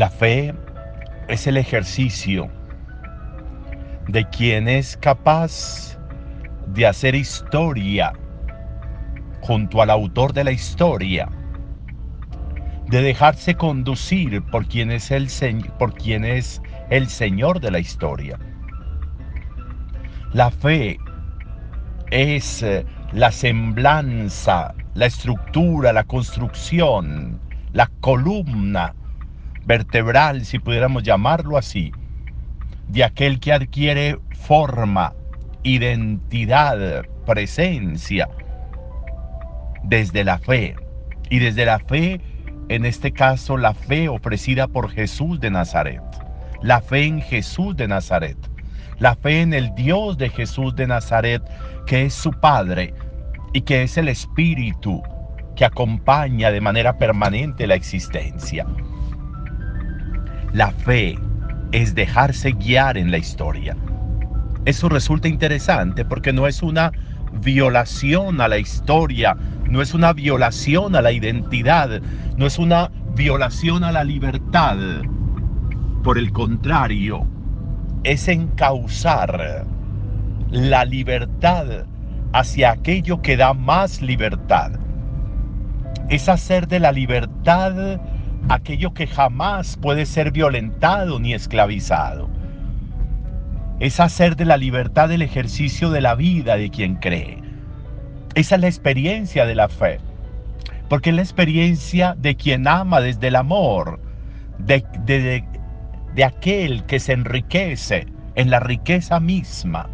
La fe es el ejercicio de quien es capaz de hacer historia junto al autor de la historia, de dejarse conducir por quien es el, por quien es el Señor de la historia. La fe es eh, la semblanza, la estructura, la construcción, la columna vertebral, si pudiéramos llamarlo así, de aquel que adquiere forma, identidad, presencia, desde la fe. Y desde la fe, en este caso, la fe ofrecida por Jesús de Nazaret. La fe en Jesús de Nazaret. La fe en el Dios de Jesús de Nazaret, que es su Padre y que es el Espíritu que acompaña de manera permanente la existencia. La fe es dejarse guiar en la historia. Eso resulta interesante porque no es una violación a la historia, no es una violación a la identidad, no es una violación a la libertad. Por el contrario, es encauzar la libertad hacia aquello que da más libertad. Es hacer de la libertad aquello que jamás puede ser violentado ni esclavizado. Es hacer de la libertad el ejercicio de la vida de quien cree. Esa es la experiencia de la fe. Porque es la experiencia de quien ama desde el amor, de, de aquel que se enriquece en la riqueza misma,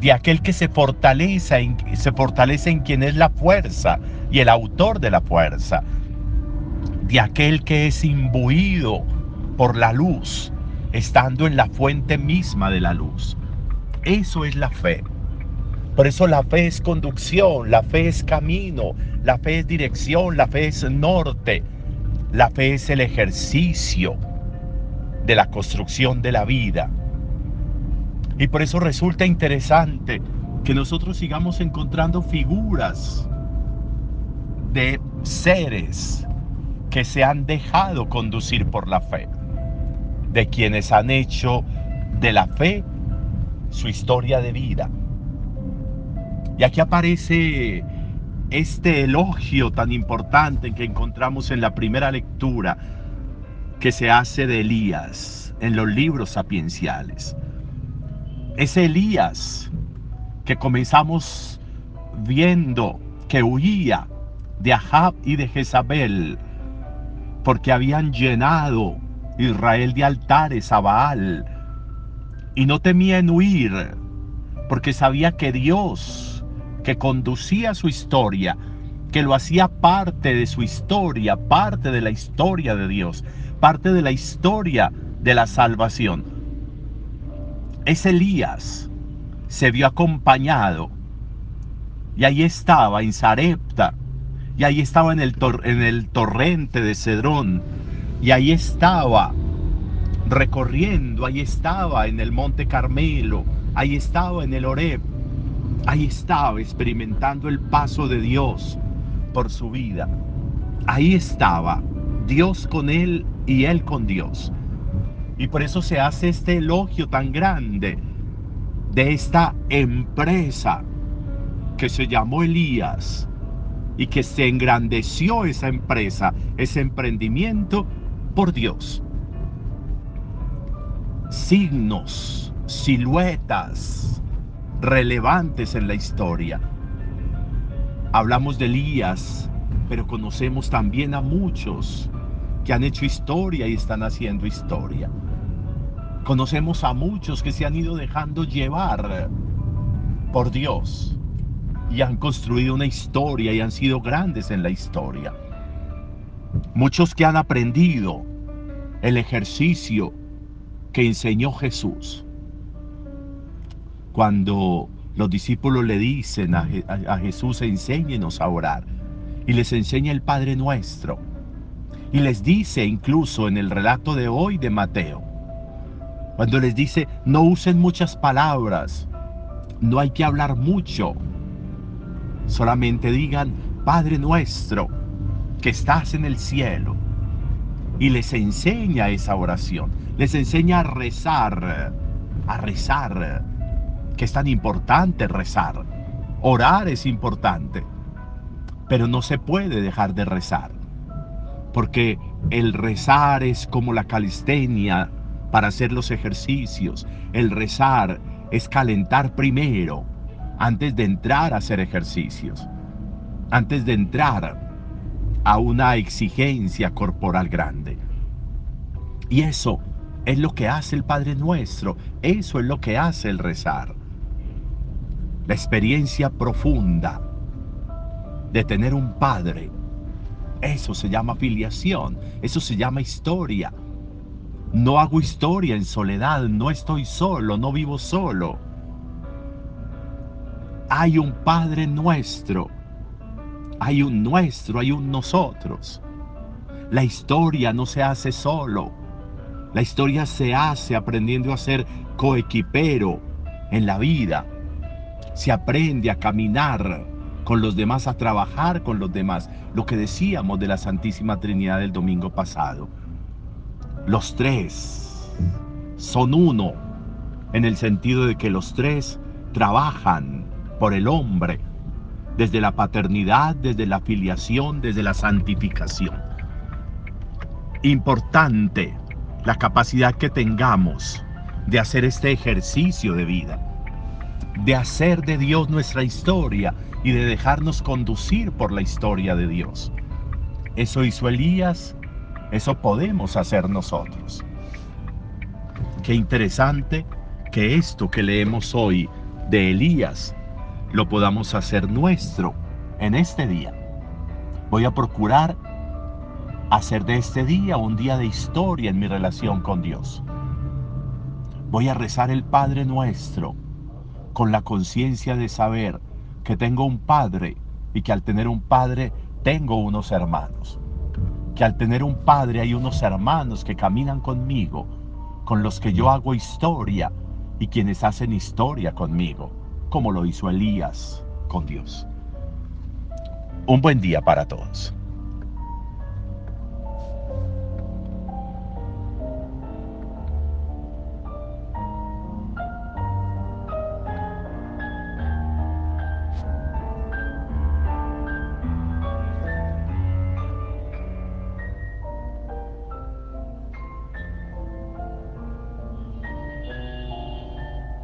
de aquel que se fortalece, en, se fortalece en quien es la fuerza y el autor de la fuerza, de aquel que es imbuido por la luz, estando en la fuente misma de la luz. Eso es la fe. Por eso la fe es conducción, la fe es camino, la fe es dirección, la fe es norte, la fe es el ejercicio de la construcción de la vida. Y por eso resulta interesante que nosotros sigamos encontrando figuras de seres que se han dejado conducir por la fe, de quienes han hecho de la fe su historia de vida. Y aquí aparece este elogio tan importante que encontramos en la primera lectura que se hace de Elías en los libros sapienciales. Ese Elías que comenzamos viendo que huía de Ahab y de Jezabel porque habían llenado Israel de altares a Baal y no temían huir porque sabía que Dios, que conducía su historia, que lo hacía parte de su historia, parte de la historia de Dios, parte de la historia de la salvación. Es Elías, se vio acompañado y ahí estaba en Sarepta y ahí estaba en el, en el torrente de Cedrón, y ahí estaba recorriendo, ahí estaba en el monte Carmelo, ahí estaba en el Oreb, ahí estaba experimentando el paso de Dios por su vida. Ahí estaba Dios con él y él con Dios. Y por eso se hace este elogio tan grande de esta empresa que se llamó Elías, y que se engrandeció esa empresa, ese emprendimiento por Dios. Signos, siluetas relevantes en la historia. Hablamos de Elías, pero conocemos también a muchos que han hecho historia y están haciendo historia. Conocemos a muchos que se han ido dejando llevar por Dios y han construido una historia y han sido grandes en la historia. Muchos que han aprendido el ejercicio que enseñó Jesús. Cuando los discípulos le dicen a, Jesús, enséñenos a orar, y les enseña el Padre Nuestro, y les dice incluso en el relato de hoy de Mateo, cuando les dice, no usen muchas palabras, no hay que hablar mucho, Solamente digan, Padre nuestro, que estás en el cielo, y les enseña esa oración, les enseña a rezar, a rezar, que es tan importante rezar. Orar es importante, pero no se puede dejar de rezar, porque el rezar es como la calistenia para hacer los ejercicios. El rezar es calentar primero antes de entrar a hacer ejercicios, antes de entrar a una exigencia corporal grande. Y eso es lo que hace el Padre Nuestro, eso es lo que hace el rezar. La experiencia profunda de tener un Padre, eso se llama filiación, eso se llama historia. No hago historia en soledad, no estoy solo, no vivo solo. Hay un Padre nuestro hay un nuestro, hay un nosotros. La historia no se hace solo. La historia se hace aprendiendo a ser coequipero en la vida. Se aprende a caminar con los demás, a trabajar con los demás. Lo que decíamos de la Santísima Trinidad del domingo pasado. Los tres son uno en el sentido de que los tres trabajan por el hombre desde la paternidad, desde la filiación, desde la santificación. Importante la capacidad que tengamos de hacer este ejercicio de vida, de hacer de Dios nuestra historia y de dejarnos conducir por la historia de Dios. Eso hizo Elías, eso podemos hacer nosotros. Qué interesante que esto que leemos hoy de Elías lo podamos hacer nuestro en este día. Voy a procurar hacer de este día un día de historia en mi relación con Dios. Voy a rezar el Padre nuestro con la conciencia de saber que tengo un Padre y que al tener un Padre tengo unos hermanos. Que al tener un Padre hay unos hermanos que caminan conmigo, con los que yo hago historia y quienes hacen historia conmigo como lo hizo Elías con Dios. Un buen día para todos.